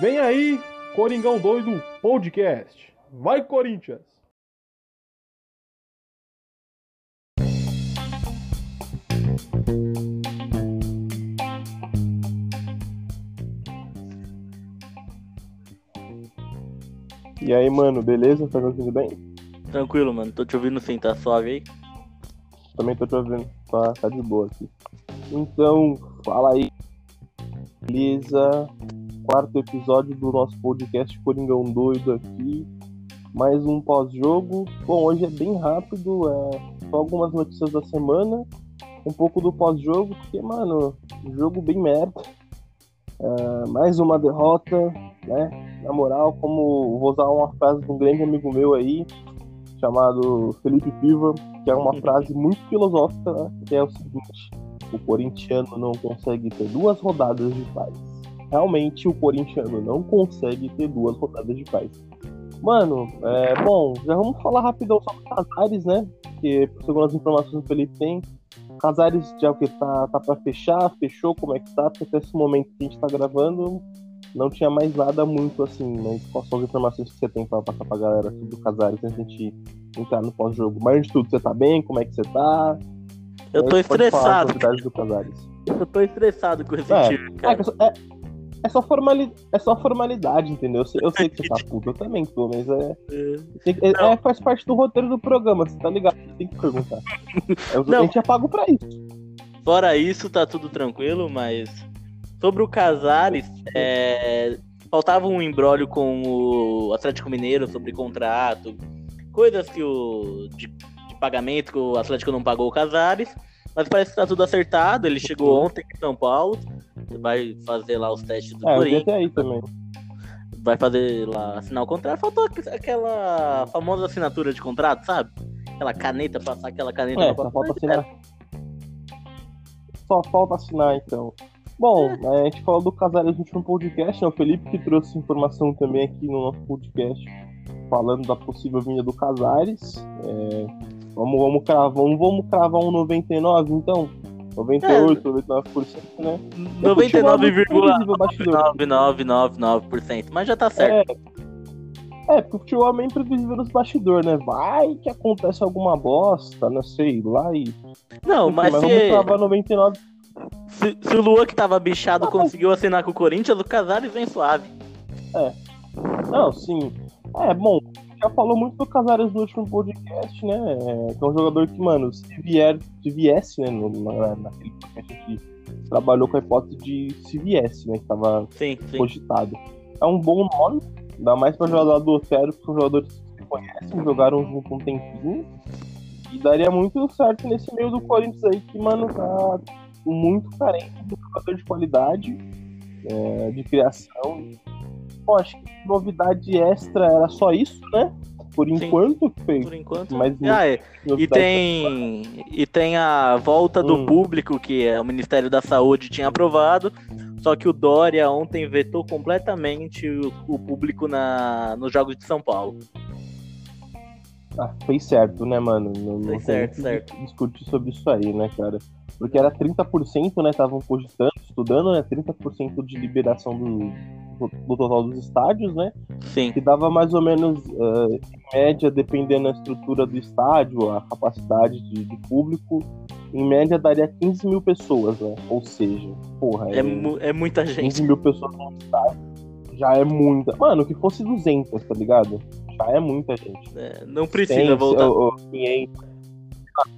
Vem aí, Coringão Doido Podcast. Vai, Corinthians! E aí, mano, beleza? Tá me ouvindo bem? Tranquilo, mano. Tô te ouvindo sim, tá suave aí? Também tô te ouvindo. Tá, tá de boa aqui. Então, fala aí. Beleza? Quarto episódio do nosso podcast Coringão Doido aqui. Mais um pós-jogo. Bom, hoje é bem rápido. É só algumas notícias da semana. Um pouco do pós-jogo, porque, mano, jogo bem merda. É, mais uma derrota, né? Na moral, como vou usar uma frase de um grande amigo meu aí, chamado Felipe Piva, que é uma frase muito filosófica, né? que é o seguinte: o corintiano não consegue ter duas rodadas de paz. Realmente, o corintiano não consegue ter duas rodadas de paz. Mano, é, bom, já vamos falar rapidão sobre Casares, né? Que, segundo as informações que o Felipe tem, Casares já o que tá, tá pra fechar, fechou, como é que tá? Porque até esse momento que a gente tá gravando, não tinha mais nada muito assim, né? Quais são as informações que você tem pra passar pra galera sobre o Casares antes a gente entrar no pós-jogo? Mas de tudo, você tá bem? Como é que você tá? Eu tô estressado. Eu tô estressado com esse time, É, cara. que é é, só formali- é só formalidade, entendeu? Eu sei, eu sei que você tá puto, eu também tô, mas é, é- é- faz parte do roteiro do programa, você tá ligado? Você tem que perguntar. Eu, Não. A gente é pago pra isso. Fora isso, tá tudo tranquilo, mas sobre o Casares, é, faltava um embrólio com o Atlético Mineiro sobre contrato, coisas que o de, de pagamento que o Atlético não pagou o Casares, mas parece que tá tudo acertado. Ele chegou ontem em São Paulo, vai fazer lá os testes do É, Corinthians. aí também. vai fazer lá, assinar o contrato. Faltou aqu- aquela famosa assinatura de contrato, sabe? Aquela caneta, passar aquela caneta É, só falta assinar. Só falta assinar, então. Bom, é, a gente falou do Casares no último podcast, né? O Felipe que trouxe informação também aqui no nosso podcast, falando da possível vinda do Casares. É, vamos, vamos cravar, vamos, vamos cravar um 99, então? 98, 99%, né? É futebol muito previsível, bastidor. 99,999%, mas já tá certo. É, porque o futebol é meio imprevisível nos bastidores, né? Vai que acontece alguma bosta, não sei, lá e. Não, mas, vamos se, cravar 99. se, se o Luan que tava bichado Ah, mas- conseguiu assinar com o Corinthians, o Casares vem suave. Não, sim. É, bom, já falou muito do Casares no último podcast, né? É, que é um jogador que, mano, se vier, se viesse, né? No, na, naquele podcast a gente trabalhou com a hipótese de se viesse, né? Que tava Sim, sim. cogitado. É um bom nome, ainda mais pra jogador do Otero, que são jogadores que se conhecem, jogaram junto um tempinho. E daria muito certo nesse meio do Corinthians aí, que, mano, tá muito carente de jogador de qualidade, é, de criação. Bom, acho que novidade extra era só isso, né? Por Sim. enquanto, foi Por enquanto. Mas Ah, é. E tem, e tem a volta do Hum. público, que é o Ministério da Saúde tinha aprovado, só que o Dória ontem vetou completamente o, o público na, nos Jogos de São Paulo. Ah, fez certo, né, mano? Não, Fez certo, certo. discutir sobre isso aí, né, cara? Porque era 30%, né? Estavam cogitando, estudando, né? 30% de liberação do, do, total dos estádios, né? Sim. Que dava mais ou menos, eh, em média, dependendo da estrutura do estádio, a capacidade de, de público, em média daria 15 mil pessoas, né? Ou seja, porra, É, mu- é muita 15 gente. mil pessoas no estádio já é muita. Mano, que fosse 200, tá ligado? Já é muita gente. É, não precisa 100, voltar. ou- ou 500.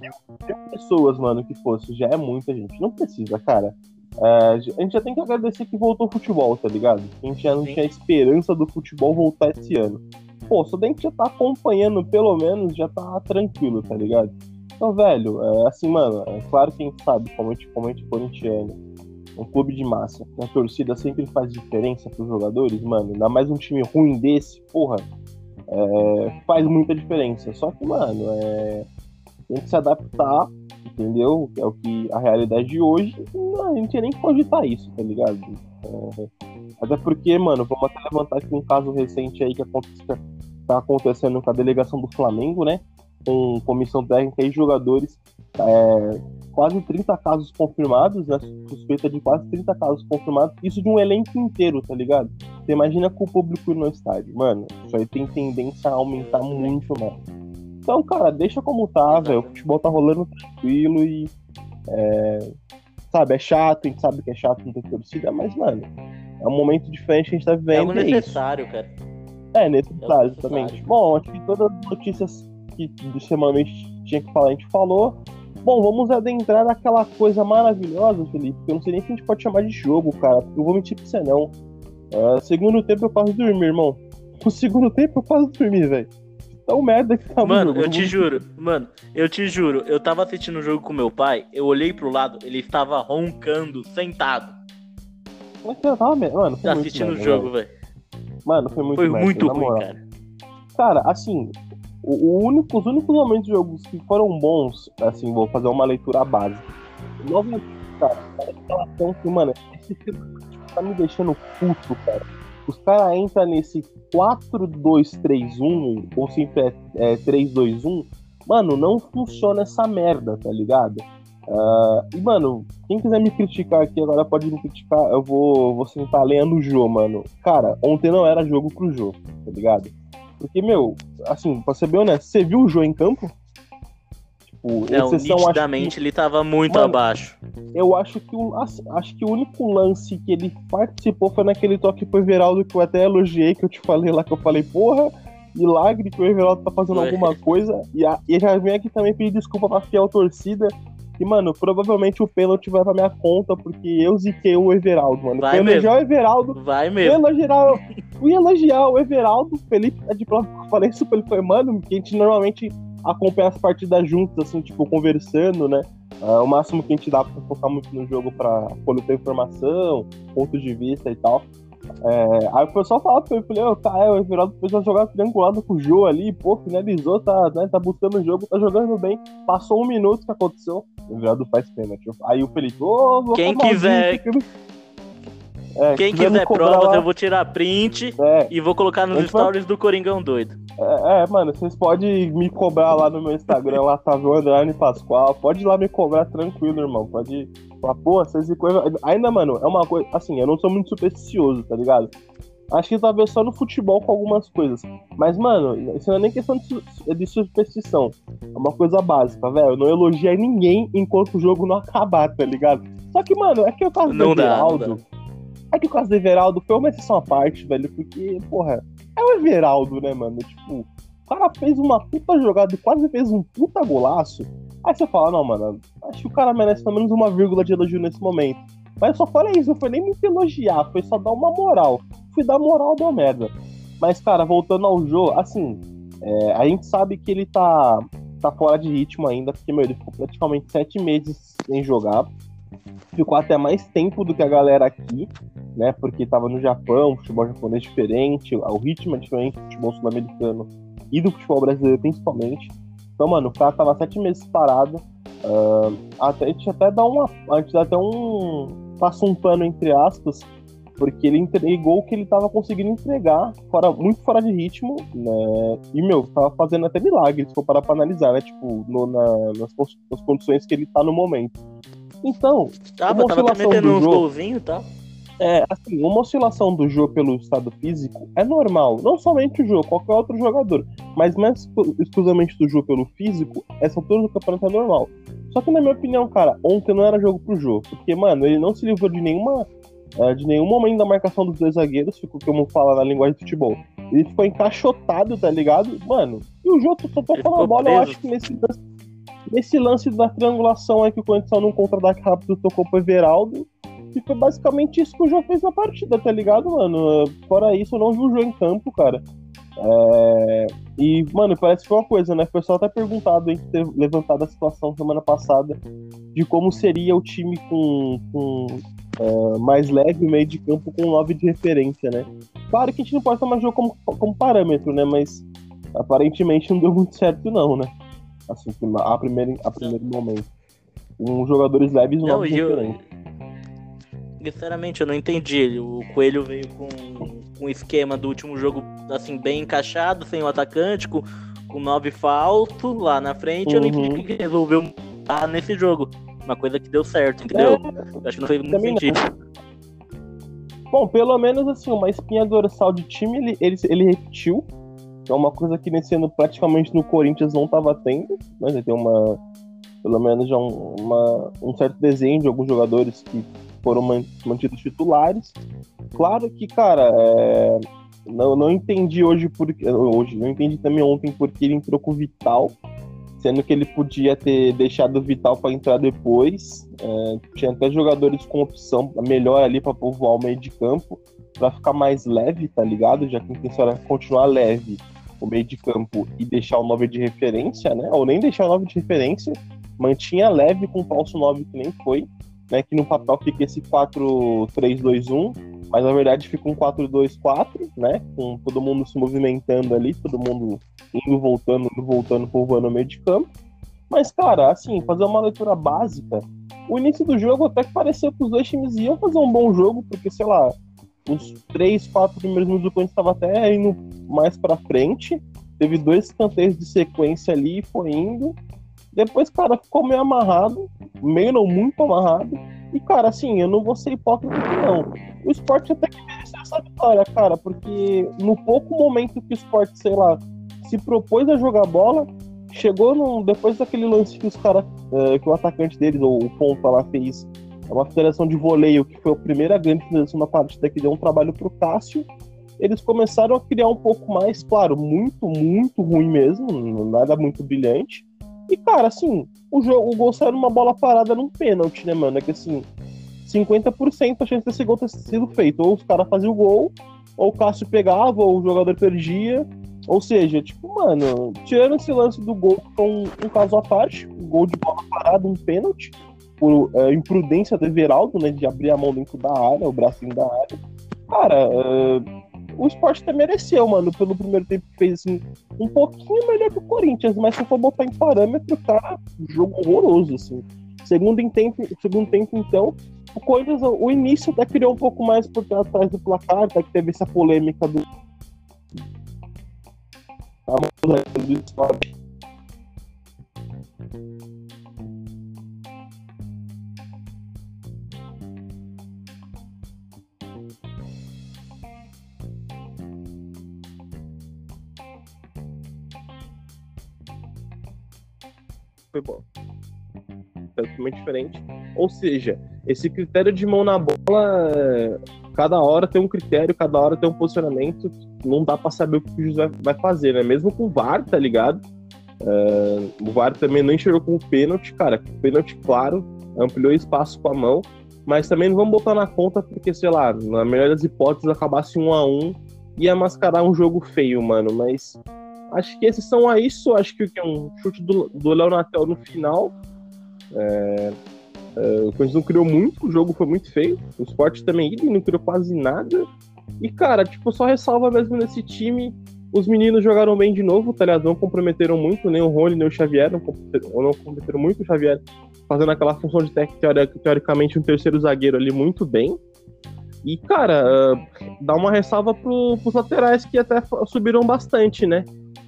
Mil pessoas, mano, que fosse, já é muita gente. Não precisa, cara. É, a gente já tem que agradecer que voltou o futebol, tá ligado? A gente já não Sim. tinha esperança do futebol voltar esse ano. Pô, só daí que já tá acompanhando, pelo menos, já tá tranquilo, tá ligado? Então, velho, é, assim, mano, é claro que a gente sabe, como a gente, como a gente é corintiano, um clube de massa, a torcida sempre faz diferença pros jogadores, mano, ainda mais um time ruim desse, porra, é, faz muita diferença. Só que, mano, é, tem que se adaptar, entendeu? É o que a realidade de hoje, não, a gente nem cogitar isso, tá ligado? É, até porque, mano, vamos até levantar aqui um caso recente aí que acontece, tá acontecendo com a delegação do Flamengo, né? Com comissão técnica e jogadores é, quase 30 casos confirmados, né? Suspeita de quase 30 casos confirmados. Isso de um elenco inteiro, tá ligado? Você imagina com o público no estádio. Mano, isso aí tem tendência a aumentar muito mais. Então, cara, deixa como tá, velho. O futebol tá rolando tranquilo e. É, sabe, é chato, a gente sabe que é chato não ter torcida, mas, mano, é um momento diferente que a gente tá vivendo. É necessário, é cara. É, necessário, é exatamente. Bom, acho que todas as notícias que semanalmente tinha que falar, a gente falou. Bom, vamos adentrar naquela coisa maravilhosa, Felipe, que eu não sei nem se a gente pode chamar de jogo, cara, eu vou mentir pra você não. Uh, segundo tempo eu quase dormir, irmão. No segundo tempo eu quase dormi, velho. Tão merda que tá Mano, eu te juro, mano, eu te juro, eu tava assistindo o jogo com meu pai, eu olhei pro lado, ele estava roncando, sentado. Mas eu tava, mano, foi assistindo o jogo, velho. Mano, foi muito Foi merda, muito ruim, cara. Cara, assim, o, o único, os únicos momentos de jogos que foram bons, assim, vou fazer uma leitura básica. Novamente, cara, aquela ação que, mano, esse tá me deixando puto, cara. Os caras entram nesse 4-2-3-1, ou sempre é, é 3-2-1, mano, não funciona essa merda, tá ligado? Uh, e, mano, quem quiser me criticar aqui agora pode me criticar, eu vou, vou sentar lendo o jogo, mano. Cara, ontem não era jogo pro jogo, tá ligado? Porque, meu, assim, pra ser bem honesto, você viu o Jô em campo? Tipo, não, exceção, nitidamente que... ele tava muito Mano, abaixo. Eu acho que, o, acho que o único lance que ele participou foi naquele toque pro Everaldo que eu até elogiei, que eu te falei lá, que eu falei, porra, milagre que o Everaldo tá fazendo alguma coisa. E, a, e já vem aqui também pedir desculpa pra fiel torcida, e, mano, provavelmente o pênalti vai pra minha conta, porque eu ziquei o Everaldo, mano. Vai fui elogiar o Everaldo. Vai mesmo. Fui elogiar, fui elogiar o Everaldo. Felipe é de prova que eu falei isso pra ele. Foi, mano, que a gente normalmente acompanha as partidas juntos, assim, tipo, conversando, né? Uh, o máximo que a gente dá pra focar muito no jogo pra coletar informação, pontos de vista e tal. É, aí o pessoal fala pra ele, falei, oh, tá, é, o Everaldo fez uma jogada triangulada com o Jô ali, pô, finalizou, tá, né, tá buscando o jogo, tá jogando bem. Passou um minuto que aconteceu, o Everaldo faz pênalti. Aí o Felipe, ô, oh, Quem quiser. É, Quem quiser provas, lá... eu vou tirar print é. e vou colocar nos stories do Coringão Doido. É, é, mano, vocês podem me cobrar lá no meu Instagram, lá tá Andrade Pascoal. Pode ir lá me cobrar tranquilo, irmão. Pode falar, pô, vocês coisa. Ainda, mano, é uma coisa. Assim, eu não sou muito supersticioso, tá ligado? Acho que talvez só no futebol com algumas coisas. Mas, mano, isso não é nem questão de, de superstição. É uma coisa básica, velho. Eu não elogiei ninguém enquanto o jogo não acabar, tá ligado? Só que, mano, é que o caso não do Everaldo. É que o caso do Everaldo foi uma exceção à parte, velho. Porque, porra, é o Everaldo, né, mano? Tipo, o cara fez uma puta jogada e quase fez um puta golaço. Aí você fala, não, mano, acho que o cara merece pelo menos uma vírgula de elogio nesse momento. Mas eu só falei isso, não foi nem me elogiar, foi só dar uma moral. Fui dar moral, deu merda. Mas, cara, voltando ao jogo, assim, é, a gente sabe que ele tá, tá fora de ritmo ainda, porque, meu, ele ficou praticamente sete meses sem jogar. Ficou até mais tempo do que a galera aqui, né? Porque tava no Japão, o futebol japonês é diferente, o ritmo é diferente do futebol sul-americano e do futebol brasileiro principalmente. Então, mano, o cara tava sete meses parado. Uh, até, a gente até dá uma. A gente dá até um. Passa um pano entre aspas, porque ele entregou o que ele tava conseguindo entregar, fora, muito fora de ritmo, né? E, meu, tava fazendo até milagres, se for parar pra analisar, né? Tipo, no, na, nas, nas, condições que ele tá no momento. Então. Tava, tava até metendo uns golzinhos, tá? É, assim, uma oscilação do jogo pelo estado físico é normal. Não somente o jogo, qualquer outro jogador. Mas mais exclusivamente do jogo pelo físico, essa altura do campeonato é normal. Só que, na minha opinião, cara, ontem não era jogo pro jogo. Porque, mano, ele não se livrou de nenhuma. É, de nenhum momento da marcação dos dois zagueiros, ficou como fala na linguagem de futebol. Ele ficou encaixotado, tá ligado? Mano, e o jogo só tocou na bola, preso. eu acho que nesse lance, nesse lance da triangulação aí que o Corinthians num contra-ataque rápido tocou pro Everaldo e foi basicamente isso que o João fez na partida, tá ligado, mano? Fora isso, eu não vi o João em campo, cara. É... E, mano, parece que foi uma coisa, né? O pessoal até perguntado, gente ter levantado a situação semana passada de como seria o time com, com uh, mais leve meio de campo com 9 de referência, né? Claro que a gente não pode tomar jogo como, como parâmetro, né? Mas aparentemente não deu muito certo, não, né? Assim, a primeiro, a primeiro momento. Com jogadores leves, 9 de referência. Sinceramente, eu não entendi. O Coelho veio com um esquema do último jogo, assim, bem encaixado, sem o atacante, com, com nove faltos lá na frente. Uhum. Eu não entendi uhum. que resolveu ah, nesse jogo. uma coisa que deu certo, entendeu? É, Acho que não fez muito não. sentido. Bom, pelo menos assim, uma espinha dorsal de time ele, ele, ele repetiu. É uma coisa que nesse ano praticamente no Corinthians não estava tendo. Mas ele tem uma. Pelo menos já um, uma, um certo desenho de alguns jogadores que foram man- mantidos titulares. Claro que, cara, é, não, não entendi hoje porque. Hoje, não entendi também ontem porque ele entrou com o Vital. Sendo que ele podia ter deixado o Vital para entrar depois. É, tinha até jogadores com opção melhor ali para povoar o meio de campo, para ficar mais leve, tá ligado? Já que a intenção era continuar leve o meio de campo e deixar o 9 de referência, né? Ou nem deixar o 9 de referência, mantinha leve com o falso 9 que nem foi, né? Que no papel fica esse 4-3-2-1, mas na verdade fica um 4-2-4, né? Com todo mundo se movimentando ali, todo mundo indo, voltando, indo, voltando, povoando o meio de campo. Mas, cara, assim, fazer uma leitura básica, o início do jogo até que parecia que os dois times iam fazer um bom jogo, porque, sei lá, os três, quatro primeiros minutos do Corinthians estava até indo mais pra frente. Teve dois escanteios de sequência ali e foi indo. Depois, cara, ficou meio amarrado, meio não muito amarrado. E, cara, assim, eu não vou ser hipócrita aqui, não. O esporte até que mereceu essa vitória, cara, porque no pouco momento que o esporte, sei lá, se propôs a jogar bola, chegou no, depois daquele lance que os caras, que o atacante deles, ou o ponta lá, fez uma federação de voleio, que foi a primeira grande finalização da partida, que deu um trabalho pro Cássio. Eles começaram a criar um pouco mais, claro, muito, muito ruim mesmo, nada muito brilhante. E, cara, assim, o, jogo, o gol saiu numa bola parada num pênalti, né, mano? É que assim, 50% a chance desse gol ter sido feito. Ou os caras faziam o gol, ou o Cássio pegava, ou o jogador perdia. Ou seja, tipo, mano, tirando esse lance do gol, um, um caso à parte, um gol de bola parada, um pênalti, por é, imprudência do Everaldo, né, de abrir a mão dentro da área, o bracinho da área. Cara, é, o esporte até mereceu, mano, pelo primeiro tempo que fez assim, um pouquinho melhor que o Corinthians, mas se for botar em parâmetro, cara, jogo horroroso, assim. Segundo, em tempo, segundo tempo, então, o Corinthians, o início até criou um pouco mais por trás do placar, até que teve essa polêmica do. do Foi bom totalmente diferente. Ou seja, esse critério de mão na bola, cada hora tem um critério, cada hora tem um posicionamento, não dá para saber o que o juiz vai, vai fazer, né? Mesmo com o VAR, tá ligado? Uh, o VAR também não enxergou com o pênalti, cara. O pênalti, claro, ampliou espaço com a mão, mas também não vamos botar na conta porque, sei lá, na melhor das hipóteses, acabasse um a um, ia mascarar um jogo feio, mano. Mas acho que esses são a isso. Acho que é um chute do, do Léo Natel no final. É, é, o Corinthians não criou muito, o jogo foi muito feio. O Sport também não criou quase nada. E, cara, tipo, só ressalva mesmo nesse time. Os meninos jogaram bem de novo, tá ligado? Não comprometeram muito, nem o Rony, nem o Xavier. Não comprometeram, não comprometeram muito o Xavier, fazendo aquela função de tec, teoricamente um terceiro zagueiro ali muito bem. E, cara, uh, dá uma ressalva pro, pros laterais que até subiram bastante, né?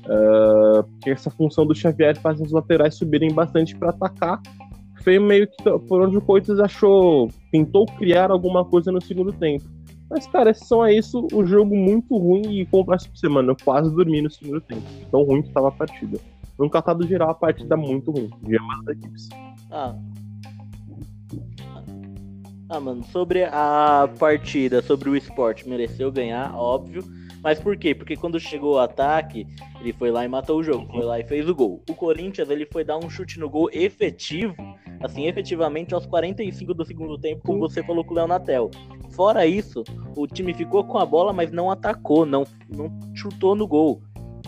Uh, essa função do Xavier faz os laterais subirem bastante para atacar foi meio que por onde o Corinthians achou, tentou criar alguma coisa no segundo tempo. Mas, cara, são é isso, o jogo muito ruim e como pra semana, eu quase dormi no segundo tempo. Tão ruim que estava a partida. No catado geral, a partida muito ruim, de ambas as equipes. Ah. Ah, mano, sobre a partida, sobre o esporte, mereceu ganhar, óbvio. Mas por quê? Porque quando chegou o ataque, ele foi lá e matou o jogo, foi lá e fez o gol. O Corinthians, ele foi dar um chute no gol efetivo, assim, efetivamente aos 45 do segundo tempo, como você falou com o Leonatel. Fora isso, o time ficou com a bola, mas não atacou, não, não chutou no gol.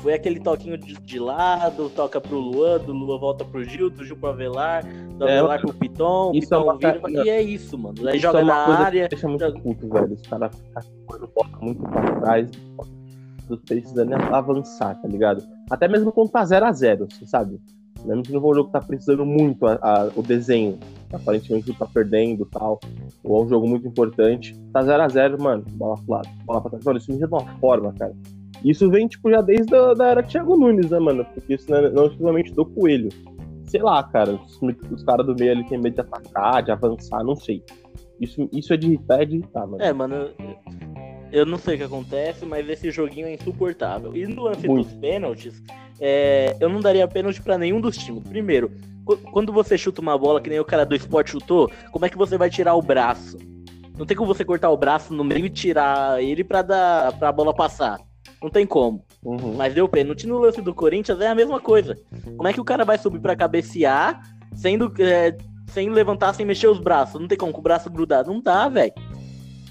Foi aquele toquinho de, de lado, toca pro Luan, do Luan volta pro Gil, do Gil pro Avelar, do É, Avelar pro Piton, isso Piton é uma vira, ca- e é isso, mano. Aí Isso joga é uma na área, Deixa muito joga- puto, velho. Os caras ficam bola muito pra trás, dos precisando avançar, tá ligado? Até mesmo quando tá 0x0, você sabe? Mesmo que não for um jogo que tá precisando muito a- a- o desenho, aparentemente tá perdendo e tal, ou é um jogo muito importante, tá 0x0, mano, bola pro lado, bola pra trás. Mano, isso me de uma forma, cara. Isso vem, tipo, já desde a da era Thiago Nunes, né, mano? Porque isso não é não é exclusivamente do Coelho. sei lá, cara, os, os caras do meio ali têm medo de atacar, de avançar, não sei. Isso, isso é de irritar, é de irritar, mano. É, mano, eu, não sei o que acontece, mas esse joguinho é insuportável. E no lance Muito. dos pênaltis, é, eu não daria pênalti pra nenhum dos times. Primeiro, qu- quando você chuta uma bola que nem o cara do esporte chutou, como é que você vai tirar o braço? Não tem como você cortar o braço no meio e tirar ele pra, dar, pra bola passar. Não tem como. Uhum. Mas deu pênalti no lance do Corinthians é a mesma coisa. Como é que o cara vai subir pra cabecear sendo, é, sem levantar, sem mexer os braços? Não tem como com o braço grudado. Não dá, velho.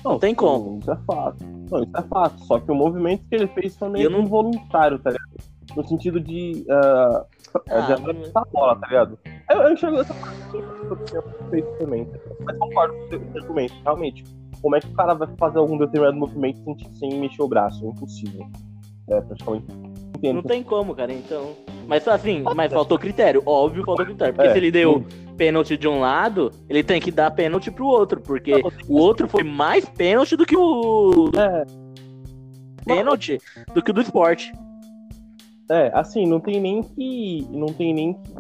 Não tem como. Isso é fato. Não, isso é fato. Só que o movimento que ele fez foi meio não- involuntário, tá ligado? No sentido de. ah, Ah, de avançar a bola, tá ligado? Eu, eu enxergo essa parte também. tá? Mas concordo com o seu argumento, realmente. Como é que o cara vai fazer algum determinado movimento sem, sem mexer o braço? É impossível. É praticamente. Entendo. Não tem como, cara, então. Mas assim, mas faltou critério. Óbvio, faltou critério. Porque É, se ele deu sim. pênalti de um lado, ele tem que dar pênalti pro outro. Porque Não, o outro foi mais pênalti do que o É, pênalti do que o do esporte. É, assim, não tem nem que. Não tem nem que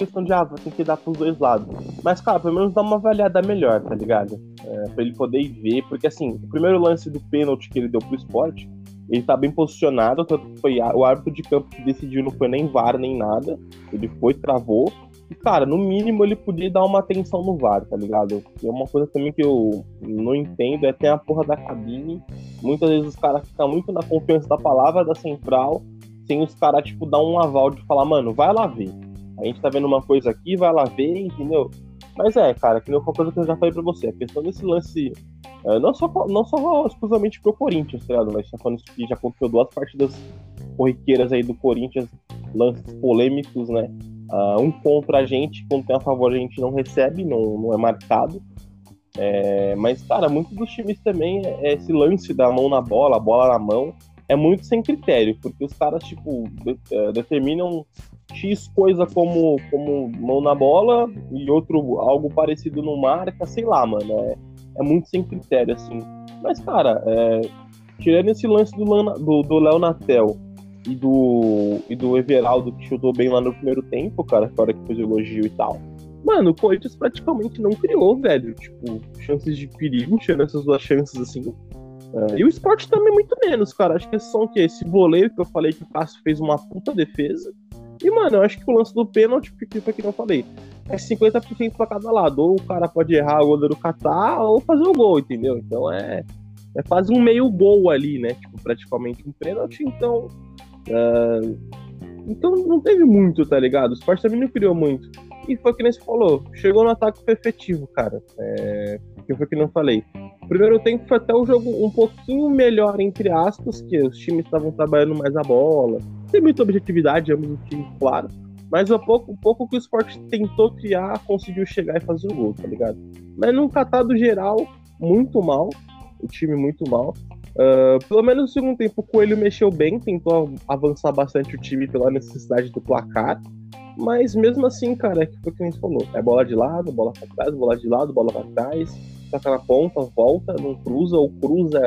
questão de ah, tem que dar pros dois lados. Mas, cara, pelo menos dá uma avaliada melhor, tá ligado? É, pra ele poder ver, porque assim, o primeiro lance do pênalti que ele deu pro esporte, ele tá bem posicionado, tanto que foi o árbitro de campo que decidiu, não foi nem VAR nem nada. Ele foi, travou. E, cara, no mínimo ele podia dar uma atenção no VAR, tá ligado? E é uma coisa também que eu não entendo, é ter a porra da cabine. Muitas vezes os caras ficam muito na confiança da palavra da central sem os caras, tipo, dar um aval de falar, mano, vai lá ver. A gente tá vendo uma coisa aqui, vai lá ver, entendeu? Mas é, cara, que não uma coisa que eu já falei pra você. A questão desse lance, é, não, só, não só exclusivamente pro Corinthians, tá ligado? Mas tá falando que já aconteceu duas partidas corriqueiras aí do Corinthians, lances polêmicos, né? Ah, um contra a gente, quando tem a favor a gente não recebe, não, não é marcado. É, mas, cara, muitos dos times também, é esse lance da mão na bola, a bola na mão, é muito sem critério, porque os caras, tipo, de- eh, determinam X coisa como, como mão na bola e outro algo parecido no marca, sei lá, mano. É, é muito sem critério, assim. Mas, cara, é, tirando esse lance do do do Léo Natel e do, e do Everaldo, que chutou bem lá no primeiro tempo, cara, que hora que fez elogio e tal. Mano, o Corinthians praticamente não criou, velho. Tipo, chances de perigo, tirando essas duas chances, assim. É, e o esporte também muito menos, cara. Acho que são o quê? Esse voleio que eu falei que o Cássio fez uma puta defesa. E, mano, eu acho que o lance do pênalti, porque foi que eu falei, é 50% pra cada lado. Ou o cara pode errar, o goleiro catar, ou fazer o gol, entendeu? Então é, é quase um meio gol ali, né? Tipo, praticamente um pênalti, então. é, então não teve muito, tá ligado? O esporte também não criou muito. E foi que nem você falou, chegou no ataque efetivo, cara. É, que foi que não falei. O primeiro tempo foi até o jogo um pouquinho melhor, entre aspas, que os times estavam trabalhando mais a bola. Tem muita objetividade, ambos os times, claro. Mas o pouco, o pouco que o esporte tentou criar, conseguiu chegar e fazer o gol, tá ligado? Mas num catado geral, muito mal. O time muito mal. Ah, pelo menos no segundo tempo, o Coelho mexeu bem, tentou avançar bastante o time pela necessidade do placar. Mas mesmo assim, cara, é que foi o que a gente falou. É bola de lado, bola pra trás, bola de lado, bola pra trás. Toca na ponta, volta, não cruza, ou cruza,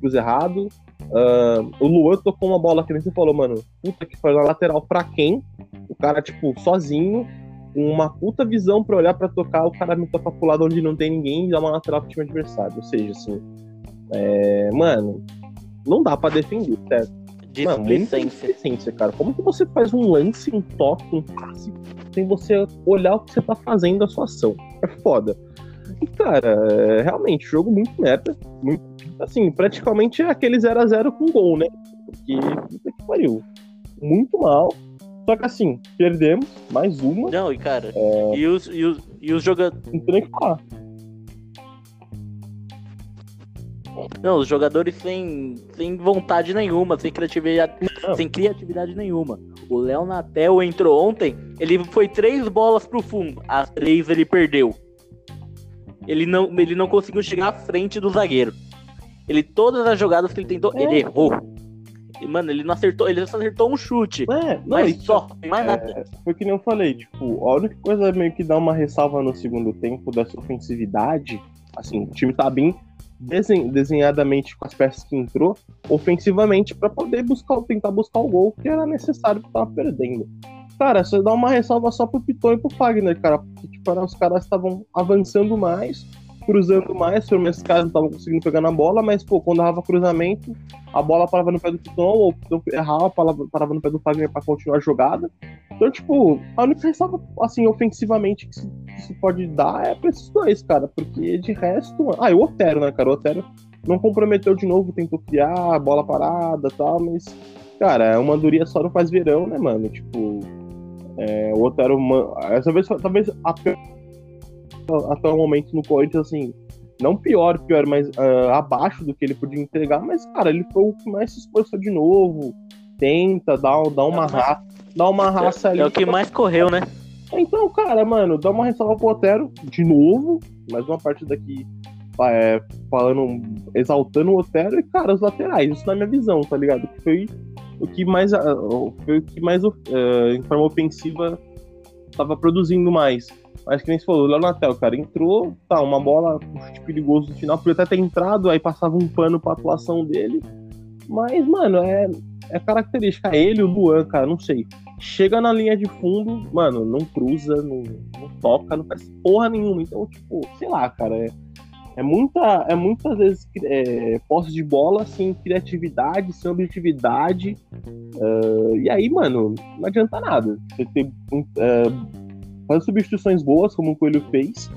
cruza errado. Ah, o Luan tocou uma bola que nem você falou, mano. Puta que foi na lateral pra quem? O cara, tipo, sozinho, com uma puta visão pra olhar pra tocar, o cara me toca pro lado onde não tem ninguém e dá uma lateral pro time adversário. Ou seja, assim. É, mano, não dá pra defender, certo? Displicência. displicência, cara. Como que você faz um lance, um toque, um passe, sem você olhar o que você tá fazendo a sua ação? É foda. E, cara, é, realmente, jogo muito merda. Muito, assim, praticamente é aquele 0x0 com gol, né? Porque, puta que pariu. Muito mal. Só que assim, perdemos mais uma, Não, e cara, e os, e os, e os jogadores. não tem nem o que falar. Não, os jogadores sem, sem vontade nenhuma, sem criatividade, Não. sem criatividade nenhuma. O Léo Natel entrou ontem, ele foi três bolas pro fundo, as três ele perdeu. Ele não, ele não conseguiu chegar à frente do zagueiro. Ele todas as jogadas que ele tentou, É. ele errou. E, mano, ele não acertou, ele só acertou um chute. É, não, mas só, mais nada. É, foi que nem eu falei, tipo, a única coisa meio que dá uma ressalva no segundo tempo dessa ofensividade, assim, o time tá bem desen- desenhadamente com as peças que entrou, ofensivamente, pra poder buscar, tentar buscar o gol que era necessário porque tava perdendo. cara, você dá uma ressalva só pro Piton e pro Fagner, cara, porque, tipo, os caras estavam avançando mais, cruzando mais, pelo menos os caras não estavam conseguindo pegar na bola, mas, pô, quando dava cruzamento, a bola parava no pé do Piton, ou o Piton errava, parava no pé do Fagner pra continuar a jogada. Então, tipo, a única ressalva, assim, ofensivamente que se, que se pode dar é pra esses dois, cara, porque de resto. Ah, e o Otero, né, cara? O Otero não comprometeu de novo, tentou criar, bola parada tal, mas, cara, uma duria só não faz verão, né, mano? Tipo, é, o Otero, essa vez, talvez até, até o momento no Corinthians, assim, não pior, pior, mas uh, abaixo do que ele podia entregar, mas, cara, ele foi o que mais se esforçou de novo, tenta, dá, dá uma raça dá uma raça ali. É o que mais correu, né? Então, cara, mano, dá uma ressalva pro Otero de novo. Mais uma partida aqui é, falando, exaltando o Otero e, cara, os laterais. Isso na minha visão, tá ligado? Foi o que mais, foi o que mais uh, em forma ofensiva tava produzindo mais. Mas que nem se falou, o Leonatel, cara, entrou, tá, uma bola um perigoso no final, podia até ter entrado, aí passava um pano pra atuação dele. Mas, mano, é, é característica. Ele, o Luan, cara, não sei. Chega na linha de fundo, mano, não cruza, não, não toca, não faz porra nenhuma. Então, tipo, sei lá, cara, é, é muita, é muitas vezes é, posse de bola sem criatividade, sem objetividade. Uh, e aí, mano, não adianta nada. Você ter uh, fazer substituições boas, como o Coelho fez,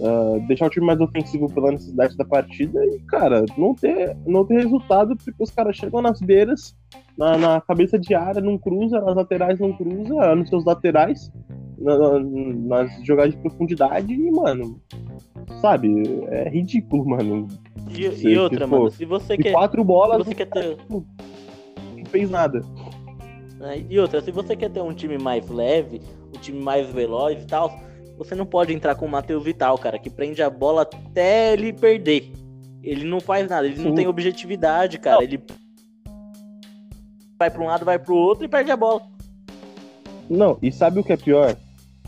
uh, deixar o time mais ofensivo pela necessidade da partida e, cara, não ter, não ter resultado porque os caras chegam nas beiras na, na, cabeça de área, não cruza, nas laterais não cruza, nos seus laterais, na, nas jogadas de profundidade, e, mano, sabe, é ridículo, mano. E, você, e outra, mano, se você quer. Quatro bolas, você quer ter. Não fez nada. É, e outra, se você quer ter um time mais leve, um time mais veloz e tal, você não pode entrar com o Matheus Vital, cara, que prende a bola até ele perder. Ele não faz nada, ele Sim. não tem objetividade, cara. Não. Ele vai para um lado, vai para o outro e perde a bola. Não, e sabe o que é pior?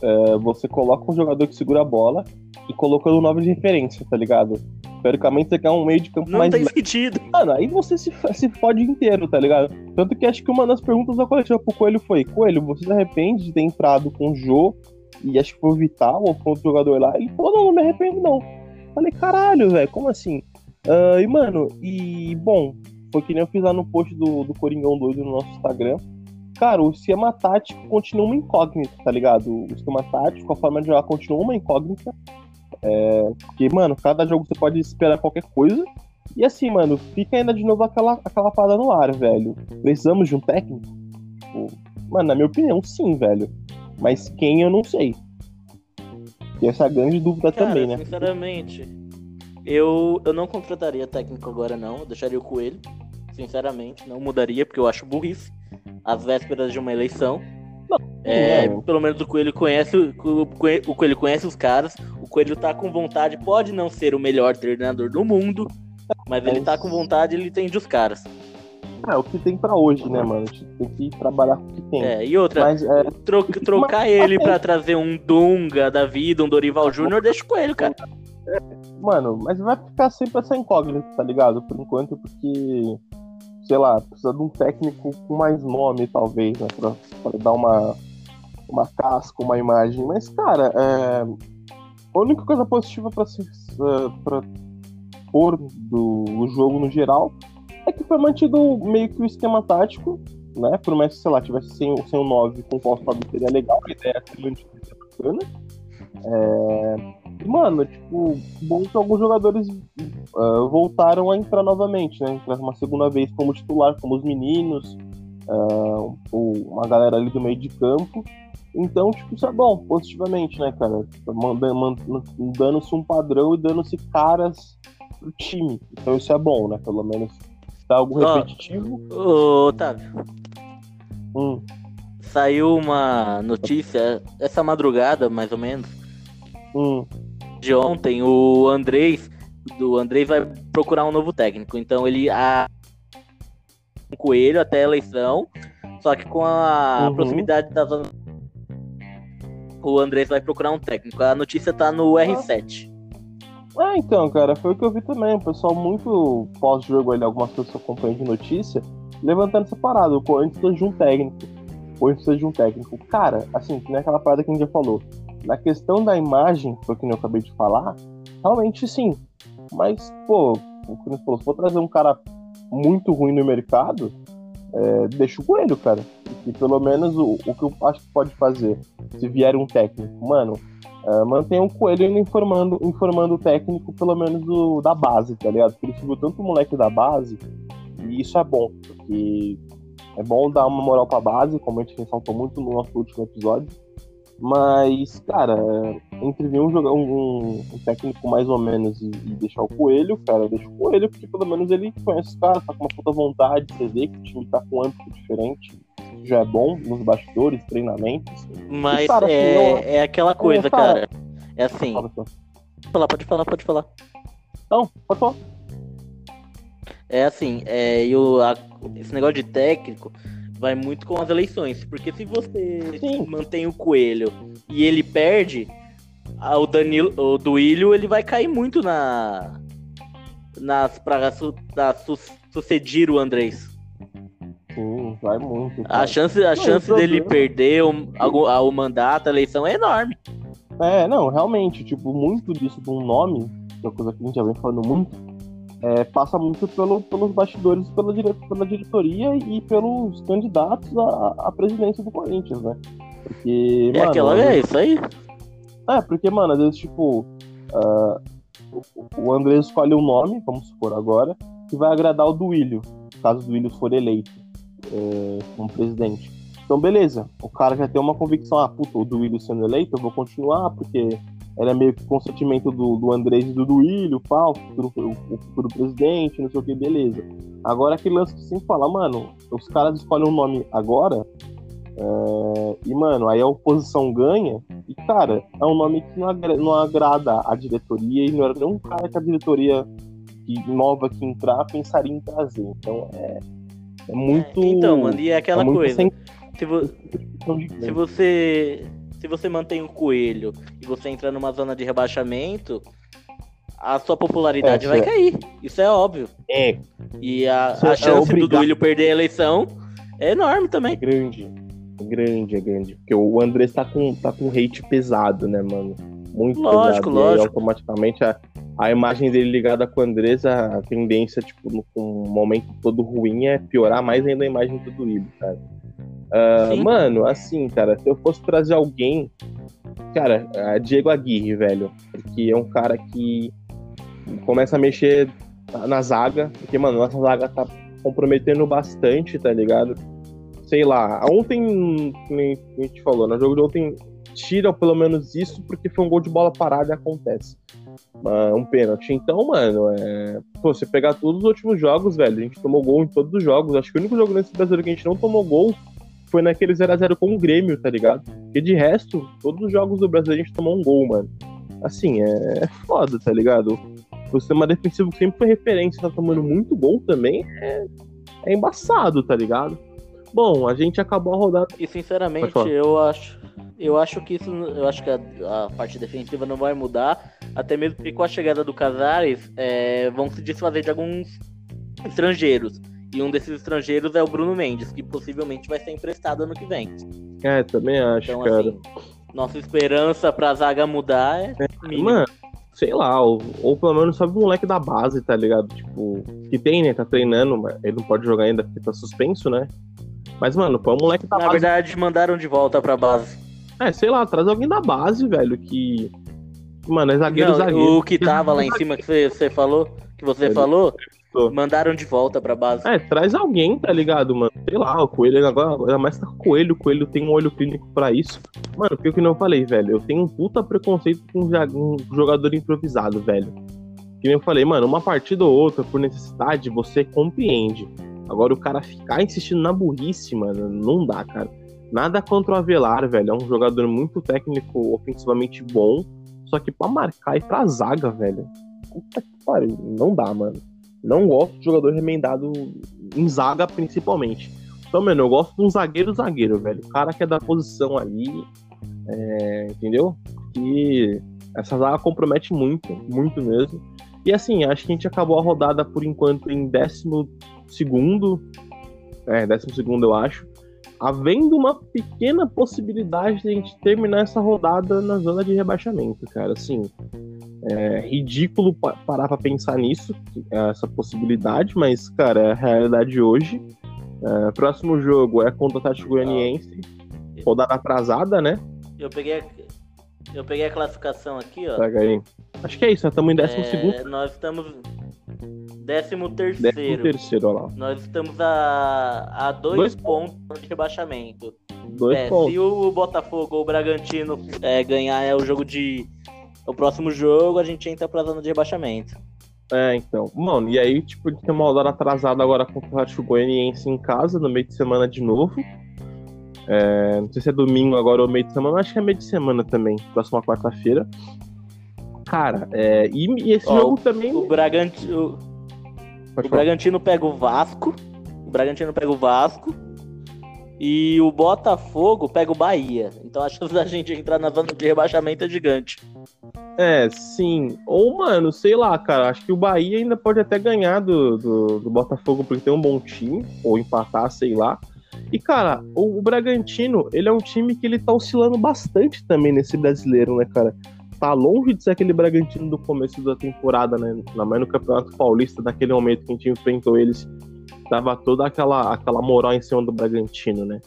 É, você coloca um jogador que segura a bola e colocando nova de referência, tá ligado? Teoricamente você quer um meio de campo não mais. Não tem sentido. Mano, aí você se, se fode inteiro, tá ligado? Tanto que acho que uma das perguntas da coletiva pro Coelho foi: Coelho, você se arrepende de ter entrado com o Jô e acho que foi o Vital ou foi outro jogador lá? Ele falou: não, não me arrependo não. Falei: caralho, velho, como assim? Uh, e, mano, e bom, foi que nem eu fiz lá no post do, do Coringão Doido no nosso Instagram. Cara, o esquema tático continua uma incógnita, tá ligado? O esquema tático, a forma de jogar continua uma incógnita. É, porque, mano, cada jogo você pode esperar qualquer coisa. E assim, mano, fica ainda de novo aquela, aquela parada no ar, velho. Precisamos de um técnico? Tipo, mano, na minha opinião, sim, velho. Mas quem eu não sei. E essa é a grande dúvida Cara, também, né? Sinceramente, eu, eu não contrataria técnico agora, não. Eu deixaria o Coelho sinceramente, não mudaria, porque eu acho burrice. As vésperas de uma eleição. É, pelo menos o Coelho conhece o Coelho conhece os caras. O Coelho tá com vontade, pode não ser o melhor treinador do mundo, mas ele tá com vontade, ele entende os caras. É, o que tem para hoje, né, mano? A gente tem que trabalhar com o que tem. É, e outra, mas, é... tro trocar mas... ele para trazer um Dunga da vida, um Dorival Júnior, deixa o Coelho, cara. É, mano, mas vai ficar sempre essa incógnita, tá ligado? Por enquanto, porque sei lá, precisa de um técnico com mais nome, talvez, né? Pra, pra dar uma, uma casca, uma imagem. Mas, cara, é, a única coisa positiva pra, se, uh, pra pôr do, jogo no geral é que foi mantido meio que o esquema tático, né? Por mais que, sei lá, tivesse sem, sem o 9 com o qual seria legal, a ideia é mantido bacana. É, mano, tipo, bom que alguns jogadores uh, voltaram a entrar novamente, né? Entrar uma segunda vez como titular, como os meninos, uh, uma galera ali do meio de campo. Então, tipo, isso é bom, positivamente, né, cara? Dando-se um padrão e dando-se caras pro time. Então isso é bom, né? Pelo menos dá algo repetitivo. Ô, Otávio. Hum. Saiu uma notícia essa madrugada, mais ou menos. Hum de ontem, o Andrés, do Andrés vai procurar um novo técnico. Então ele a um coelho até a eleição, só que com a uhum. proximidade da zona o Andrés vai procurar um técnico. A notícia tá no R7. Ah, então, cara, foi o que eu vi também. O pessoal muito pós-jogo ali, algumas pessoas acompanham de notícia, levantando essa parada. O Corinthians de um técnico. ou a gente precisa de um técnico. Cara, assim, que nem aquela parada que a gente já falou. Na questão da imagem, foi o que eu acabei de falar, realmente sim. Mas, pô, o que falou, se for trazer um cara muito ruim no mercado, é, deixa o coelho, cara. E pelo menos o, o que eu acho que pode fazer, se vier um técnico, mano, é, mantenha o coelho informando, informando o técnico, pelo menos do, da base, tá ligado? Porque ele subiu tanto moleque da base, e isso é bom, porque é bom dar uma moral pra base, como a gente ressaltou muito no nosso último episódio. Mas, cara, entre vir um, um, um, técnico mais ou menos e, e, deixar o coelho, cara, deixa o coelho, porque pelo menos ele conhece os caras, tá com uma puta vontade, você vê que o time tá com um âmbito diferente. Já é bom nos bastidores, treinamentos. Mas e, cara, é, assim, não... é aquela coisa, é, cara. É assim. Pode falar, pode falar, pode falar. Não, pode falar. É assim, é, eu, a, esse negócio de técnico vai muito com as eleições. Porque se você Sim. mantém o coelho e ele perde, o Danilo, o Duílio, ele vai cair muito na. Nas pra su, su, suceder o Andrés. Sim, vai muito. Cara. A chance, a não, chance dele perder o, o, o mandato, a eleição é enorme. É, não, realmente, tipo, muito disso de um nome, que é uma coisa que a gente já vem falando muito, é, passa muito pelo, pelos bastidores, pela, dire, pela diretoria e pelos candidatos à, à presidência do Corinthians, né? Porque. É mano, aquela é isso aí. É, porque, mano, às vezes, tipo, uh, o André escolhe um nome, vamos supor agora, que vai agradar o Duílio, caso o Duílio for eleito é, como presidente. Então, beleza, o cara já tem uma convicção, ah, puta, o Duílio sendo eleito, eu vou continuar, porque era meio que consentimento do, do Andrés e do Duílio, pau, futuro, o futuro presidente, não sei o que, beleza. Agora aquele lance que sempre fala, mano, os caras escolhem um nome agora, é, e, mano, aí a oposição ganha, e, cara, é um nome que não, agrada, não agrada a diretoria, e não era nenhum cara que a diretoria que, nova que entrar pensaria em trazer. Então, é, é muito. É, então, mano, e é aquela é coisa. Sem... Se, vo... se você se você mantém o coelho e você entra numa zona de rebaixamento, a sua popularidade é, vai é. cair. Isso é óbvio. É. E a, a é chance do Duílio perder a eleição é enorme também. É grande. É grande, é grande. Porque o André tá com, tá com hate pesado, né, mano? Muito lógico, pesado. Lógico, automaticamente a, a imagem dele ligada com o Andrés, a tendência, tipo, no, um momento todo ruim é piorar mais ainda a imagem do Duílio, cara. Uh, mano, assim, cara, se eu fosse trazer alguém, cara, é Diego Aguirre, velho, porque é um cara que começa a mexer na zaga, porque, mano, nossa zaga tá comprometendo bastante, tá ligado? Sei lá, ontem, a gente falou, no jogo de ontem, tira pelo menos isso, porque foi um gol de bola parada e acontece. Uh, um pênalti. Então, mano, é... Pô, pegar todos os últimos jogos, velho, a gente tomou gol em todos os jogos. Acho que o único jogo nesse brasileiro que a gente não tomou gol foi naquele 0x0 com o Grêmio, tá ligado? Porque de resto, todos os jogos do Brasil a gente tomou um gol, mano. Assim, é, é foda, tá ligado? O sistema defensivo que sempre foi referência, tá tomando muito gol também, é, é embaçado, tá ligado? Bom, a gente acabou a rodada. E sinceramente, eu acho. Eu acho que isso. Eu acho que a, a, parte defensiva não vai mudar. Até mesmo porque com a chegada do Casares, é, vão se desfazer de alguns estrangeiros. E um desses estrangeiros é o Bruno Mendes, que possivelmente vai ser emprestado ano que vem. É, também acho, então, cara. Assim, nossa esperança pra zaga mudar é, é Mano, sei lá, ou, ou pelo menos sabe o moleque da base, tá ligado? Tipo, que tem, né? Tá treinando, mas ele não pode jogar ainda porque tá suspenso, né? Mas, mano, põe o moleque da Na base. Na verdade, mandaram de volta pra base. É, sei lá, traz alguém da base, velho, que. Mano, é zagueiro, não, zagueiro. O que tava lá em cima que você, falou, que você falou, Mandaram de volta pra base. É, traz alguém, tá ligado, mano? Sei lá, o Coelho agora, ainda mais tá com o Coelho, o Coelho tem um olho clínico pra isso. Mano, porque que não falei, velho, eu tenho um puta preconceito com um jogador improvisado, velho. Que nem eu falei, mano, uma partida ou outra, por necessidade, você compreende. Agora o cara ficar insistindo na burrice, mano, não dá, cara. Nada contra o Avelar, velho. É um jogador muito técnico, ofensivamente bom. Só que pra marcar e pra zaga, velho. Puta que pariu. Não dá, mano. Não gosto de jogador remendado em zaga, principalmente. Então, mano, eu gosto de um zagueiro zagueiro, velho. O cara que é da posição ali, é, entendeu? E essa zaga compromete muito, muito mesmo. E assim, acho que a gente acabou a rodada por enquanto em décimo segundo. É, décimo segundo, eu acho. havendo uma pequena possibilidade de a gente terminar essa rodada na zona de rebaixamento, cara. Assim, é ridículo parar pra pensar nisso, essa possibilidade, mas, cara, é a realidade hoje. É, próximo jogo é contra o Atlético Goianiense, rodada atrasada, né? Eu peguei, a, eu peguei a classificação aqui, ó. Pega aí. Acho que é isso, estamos em décimo É, segundo. nós estamos décimo Décimo terceiro. terceiro, olha lá. Nós estamos a, a dois, Dois pontos de rebaixamento. Dois É, pontos. se o Botafogo ou o Bragantino é, ganhar é o jogo de. O próximo jogo, a gente entra pra zona de rebaixamento. É, então. Mano, e aí, tipo, tem uma rodada atrasada agora contra o Atlético Goianiense em casa, no meio de semana de novo. É, não sei se é domingo agora ou meio de semana, acho que é meio de semana também, próxima quarta-feira. Cara, é, e, e esse Ó, jogo também. O Bragantino, Pode o falar. Bragantino pega o Vasco. O Bragantino pega o Vasco. E o Botafogo pega o Bahia. Então a chance da gente entrar na zona de rebaixamento é gigante. É, sim. Ou, mano, sei lá, cara, acho que o Bahia ainda pode até ganhar do, do, do Botafogo porque tem um bom time, ou empatar, sei lá. E, cara, o, o Bragantino, ele é um time que ele tá oscilando bastante também nesse brasileiro, né, cara? Tá longe de ser aquele Bragantino do começo da temporada, né? Ainda mais no Campeonato Paulista, naquele momento que a gente enfrentou eles, tava toda aquela, aquela moral em cima do Bragantino, né?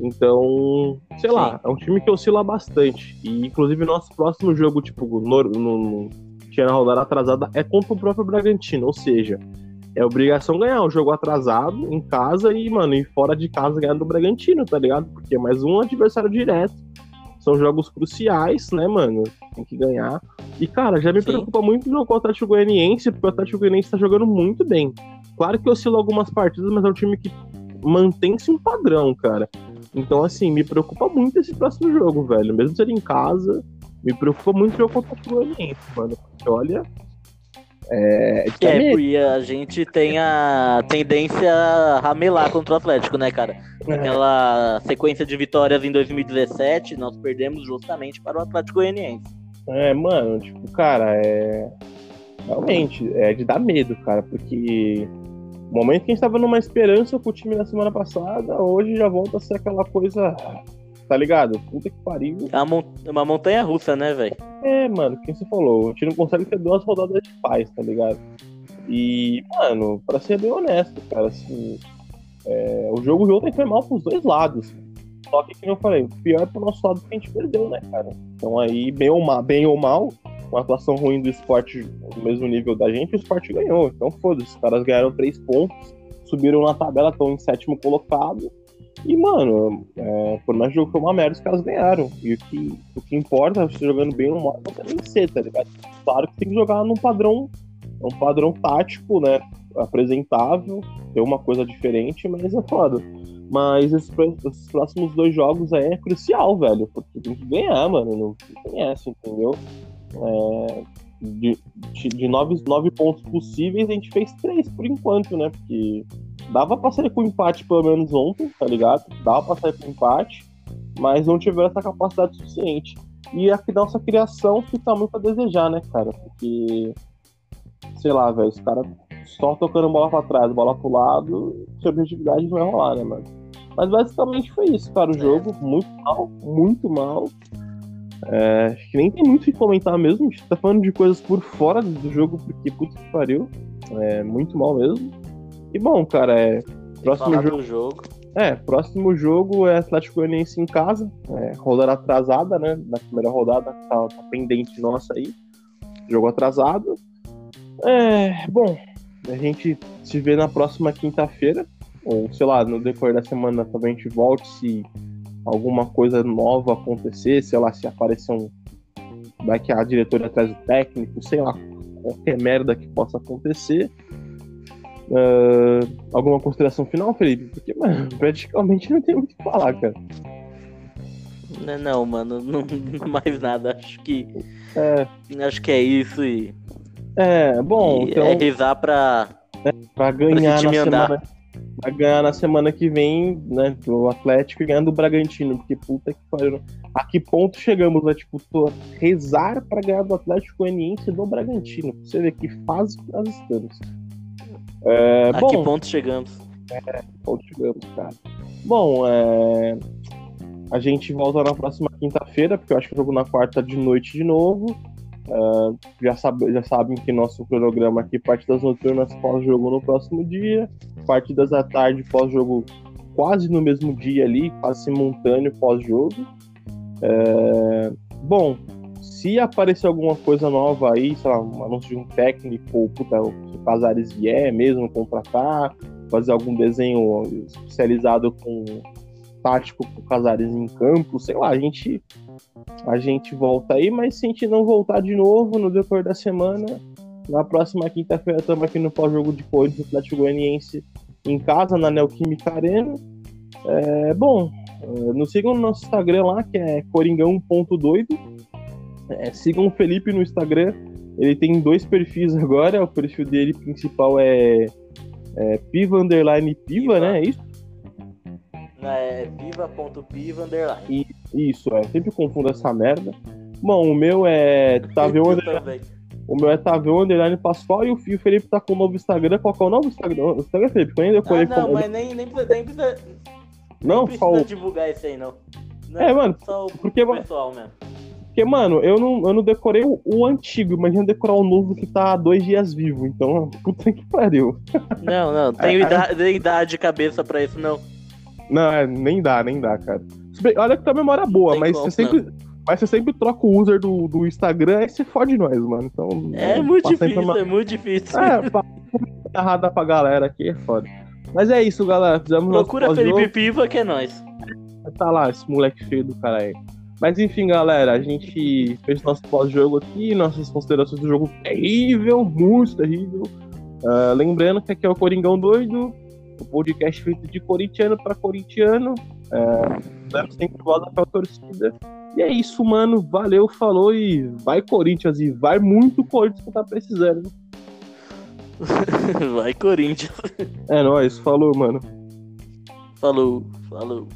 Então, sei lá, é um time que oscila bastante. E, inclusive, nosso próximo jogo, tipo, no, no, tinha na rodada atrasada, é contra o próprio Bragantino. Ou seja, é obrigação ganhar o jogo atrasado em casa e, mano, e fora de casa ganhar do Bragantino, tá ligado? Porque é mais um adversário direto. São jogos cruciais, né, mano? Tem que ganhar. E, cara, já me Sim. preocupa muito o jogo com o Atlético Goianiense, porque o Atlético Goianiense tá jogando muito bem. Claro que oscila algumas partidas, mas é um time que mantém-se um padrão, cara. Então, assim, me preocupa muito esse próximo jogo, velho. Mesmo ser em casa, me preocupa muito o jogo contra o Atlético Goianiense, mano. Porque, olha... É, É, porque a gente tem a tendência a ramelar contra o Atlético, né, cara? Aquela sequência de vitórias em 2017, nós perdemos justamente para o Atlético Goianiense. É, mano, tipo, cara, é. Realmente, é de dar medo, cara, porque o momento que a gente tava numa esperança com o time na semana passada, hoje já volta a ser aquela coisa. Tá ligado? Puta que pariu. É uma, uma montanha russa, né, velho? É, mano, quem você falou? A gente não consegue ter duas rodadas de paz, tá ligado? E, mano, pra ser bem honesto, cara, assim. é, o jogo de ontem foi mal pros dois lados. Só que, como eu falei, o pior é pro nosso lado que a gente perdeu, né, cara? Então aí, bem ou mal, bem ou mal uma atuação ruim do esporte no mesmo nível da gente, o esporte ganhou. Então foda-se, os caras ganharam três pontos, subiram na tabela, estão em sétimo colocado. E, mano, é, por mais que jogo foi uma merda, os caras ganharam. E o que, o que importa, você jogando bem ou mal, é você vencer, tá ligado? Claro que tem que jogar num padrão, um padrão tático, né? Apresentável, ter uma coisa diferente, mas é foda. Mas esses, esses próximos dois jogos aí é crucial, velho. Porque tem que ganhar, mano. Não, não tem essa, entendeu? É, de, de, de nove, nove pontos possíveis, a gente fez três por enquanto, né? Porque dava pra sair com empate pelo menos ontem, tá ligado? Dava pra sair com empate, mas não tiveram essa capacidade suficiente. E a nossa criação fica muito a desejar, né, cara? Porque, sei lá, velho, os caras só tocando bola pra trás, bola pro lado, sua objetividade não vai rolar, né, mano? Mas basicamente foi isso, cara, o jogo. Muito mal, muito mal. É, acho que nem tem muito o que comentar mesmo. A gente tá falando de coisas por fora do jogo, porque puta que pariu. É muito mal mesmo. E bom, cara, é. Próximo jogo. do jogo. É, próximo jogo é Atlético Goianiense em casa. É, rodada atrasada, né? Na primeira rodada tá, tá pendente nossa aí. Jogo atrasado. É, bom, a gente se vê na próxima quinta-feira. Ou, sei lá, no decorrer da semana também a gente volte se alguma coisa nova acontecer, sei lá, se aparecer um. Vai que a diretoria traz o técnico, sei lá, qualquer merda que possa acontecer. Ah, alguma consideração final, Felipe? Porque, mano, praticamente não tem muito o que falar, cara. Não, não, mano, não, não mais nada. Acho que, É, acho que é isso e, é bom, e então, é rezar pra. pra ganhar esse na semana. Pra ganhar na semana que vem, né, do Atlético e ganhar do Bragantino, porque puta que pariu. A que ponto chegamos, né? Tipo, rezar pra ganhar do Atlético Goianiense e do Bragantino. Pra você ver que fase que nós estamos. É, a bom, que ponto chegamos? ponto chegamos, cara. Bom, é... a gente volta na próxima quinta-feira, porque eu acho que o jogo na quarta de noite de novo. Uh, já, sabe, já sabem que nosso cronograma aqui, partidas noturnas pós-jogo no próximo dia, partidas à tarde pós-jogo quase no mesmo dia ali, quase simultâneo pós-jogo. É... Bom, se aparecer alguma coisa nova aí, sei lá, um anúncio de um técnico, puta, o Casares vier mesmo contratar, fazer algum desenho especializado com tático com Casares em campo, sei lá, a gente a gente volta aí, mas se a gente não voltar de novo no decorrer da semana, na próxima quinta-feira estamos aqui no pós-jogo de Corinthians Atlético Goianiense em casa, na Neoquímica Arena. É, bom, é, nos sigam no nosso Instagram lá, que é coringão.doido. É, sigam o Felipe no Instagram. Ele tem dois perfis agora. O perfil dele principal é, é piva underline piva, piva. né? É isso? É piva.piva underline. Isso, é. Sempre confundo essa merda. Bom, o meu é underline. O meu é Tavião Underline Pascoal e o Felipe tá com o novo Instagram. Qual que é o novo Instagram? O Instagram, Felipe? Quando eu ah, não, mas nem, nem, precisa, nem precisa, não, nem precisa divulgar isso aí, não. não é, mano, só o porque, pessoal mesmo. Porque, mano, eu não, eu não decorei o, o antigo, imagina decorar o novo que tá há dois dias vivo. Então, puta que pariu. Não, não, tenho é, idade, é... idade de cabeça pra isso, não. Não, é, nem dá, nem dá, cara. Olha que tua memória é boa, mas como, você sempre. Não. Mas você sempre troca o user do, do Instagram e você fode nós, mano. Então, é muito difícil, uma... é muito difícil. É, errada pra galera aqui é foda. Mas é isso, galera. Fizemos Procura Felipe Piva que é nós. Tá lá, esse moleque feio do cara aí. Mas enfim, galera, a gente fez nosso pós-jogo aqui, nossas considerações do jogo terrível, muito terrível. Uh, lembrando que aqui é o Coringão Doido, o podcast feito de corintiano para corintiano. Uh, sempre volta pra torcida. E é isso, mano. Valeu, falou e vai Corinthians. E vai muito Corinthians que tá precisando. vai Corinthians. É nóis, falou, mano. Falou, falou.